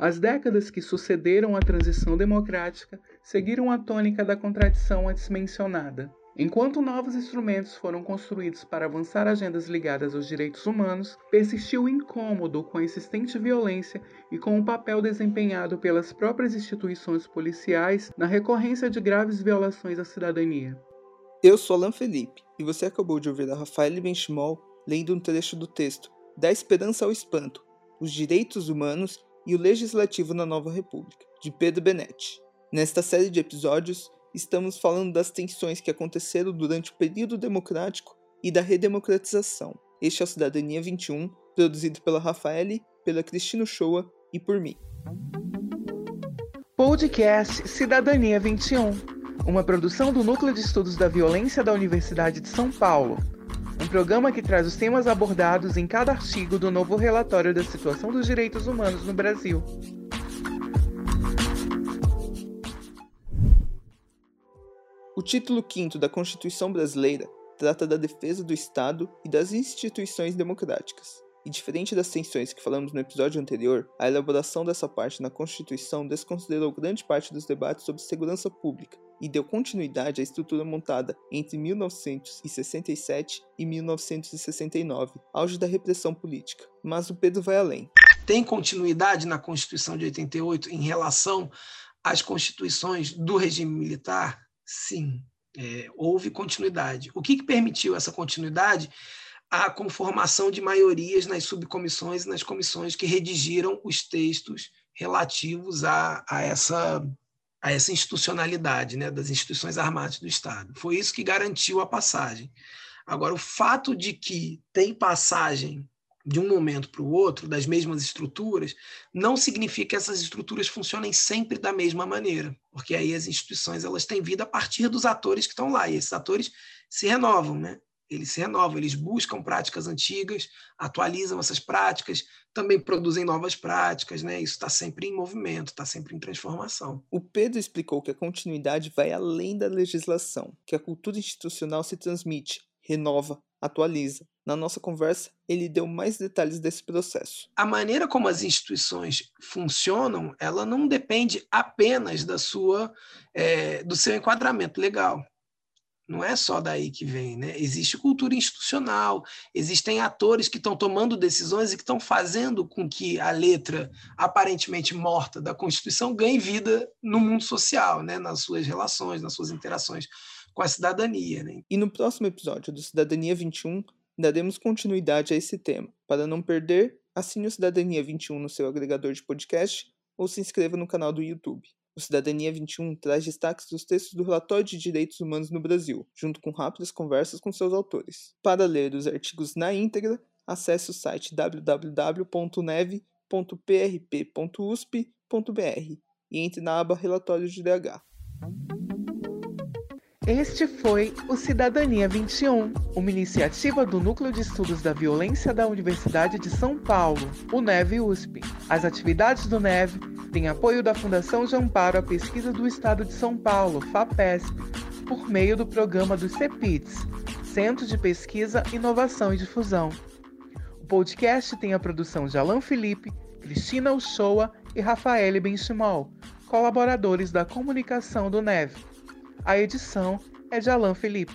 As décadas que sucederam a transição democrática seguiram a tônica da contradição antes mencionada. Enquanto novos instrumentos foram construídos para avançar agendas ligadas aos direitos humanos, persistiu o incômodo com a insistente violência e com o papel desempenhado pelas próprias instituições policiais na recorrência de graves violações à cidadania. Eu sou Alan Felipe e você acabou de ouvir a Rafael Benchimol lendo um trecho do texto Da Esperança ao Espanto: Os Direitos Humanos e o Legislativo na Nova República, de Pedro Benetti. Nesta série de episódios, estamos falando das tensões que aconteceram durante o período democrático e da redemocratização. Este é o Cidadania 21, produzido pela Rafaele, pela Cristina Shoa e por mim. Podcast Cidadania 21, uma produção do Núcleo de Estudos da Violência da Universidade de São Paulo. Um programa que traz os temas abordados em cada artigo do novo relatório da situação dos direitos humanos no Brasil. O título 5 da Constituição Brasileira trata da defesa do Estado e das instituições democráticas. E diferente das tensões que falamos no episódio anterior, a elaboração dessa parte na Constituição desconsiderou grande parte dos debates sobre segurança pública e deu continuidade à estrutura montada entre 1967 e 1969, auge da repressão política. Mas o Pedro vai além. Tem continuidade na Constituição de 88 em relação às constituições do regime militar? Sim, é, houve continuidade. O que, que permitiu essa continuidade? A conformação de maiorias nas subcomissões e nas comissões que redigiram os textos relativos a, a essa a essa institucionalidade né, das instituições armadas do Estado. Foi isso que garantiu a passagem. Agora, o fato de que tem passagem de um momento para o outro, das mesmas estruturas, não significa que essas estruturas funcionem sempre da mesma maneira, porque aí as instituições elas têm vida a partir dos atores que estão lá, e esses atores se renovam, né? Eles se renovam, eles buscam práticas antigas, atualizam essas práticas, também produzem novas práticas, né? Isso está sempre em movimento, está sempre em transformação. O Pedro explicou que a continuidade vai além da legislação, que a cultura institucional se transmite, renova, atualiza. Na nossa conversa, ele deu mais detalhes desse processo. A maneira como as instituições funcionam, ela não depende apenas da sua, é, do seu enquadramento legal. Não é só daí que vem, né? Existe cultura institucional, existem atores que estão tomando decisões e que estão fazendo com que a letra aparentemente morta da Constituição ganhe vida no mundo social, né? Nas suas relações, nas suas interações com a cidadania. Né? E no próximo episódio do Cidadania 21, daremos continuidade a esse tema. Para não perder, assine o Cidadania 21 no seu agregador de podcast ou se inscreva no canal do YouTube. O Cidadania 21 traz destaques dos textos do Relatório de Direitos Humanos no Brasil, junto com rápidas conversas com seus autores. Para ler os artigos na íntegra, acesse o site www.neve.prp.usp.br e entre na aba Relatórios de DH. Este foi o Cidadania 21, uma iniciativa do Núcleo de Estudos da Violência da Universidade de São Paulo, o NEV USP. As atividades do NEV têm apoio da Fundação de Amparo à Pesquisa do Estado de São Paulo, FAPESP, por meio do programa do CEPITS, Centro de Pesquisa, Inovação e Difusão. O podcast tem a produção de Alan Felipe, Cristina Uchoa e Rafael Benchimol, colaboradores da comunicação do NEV. A edição é de Alan Felipe.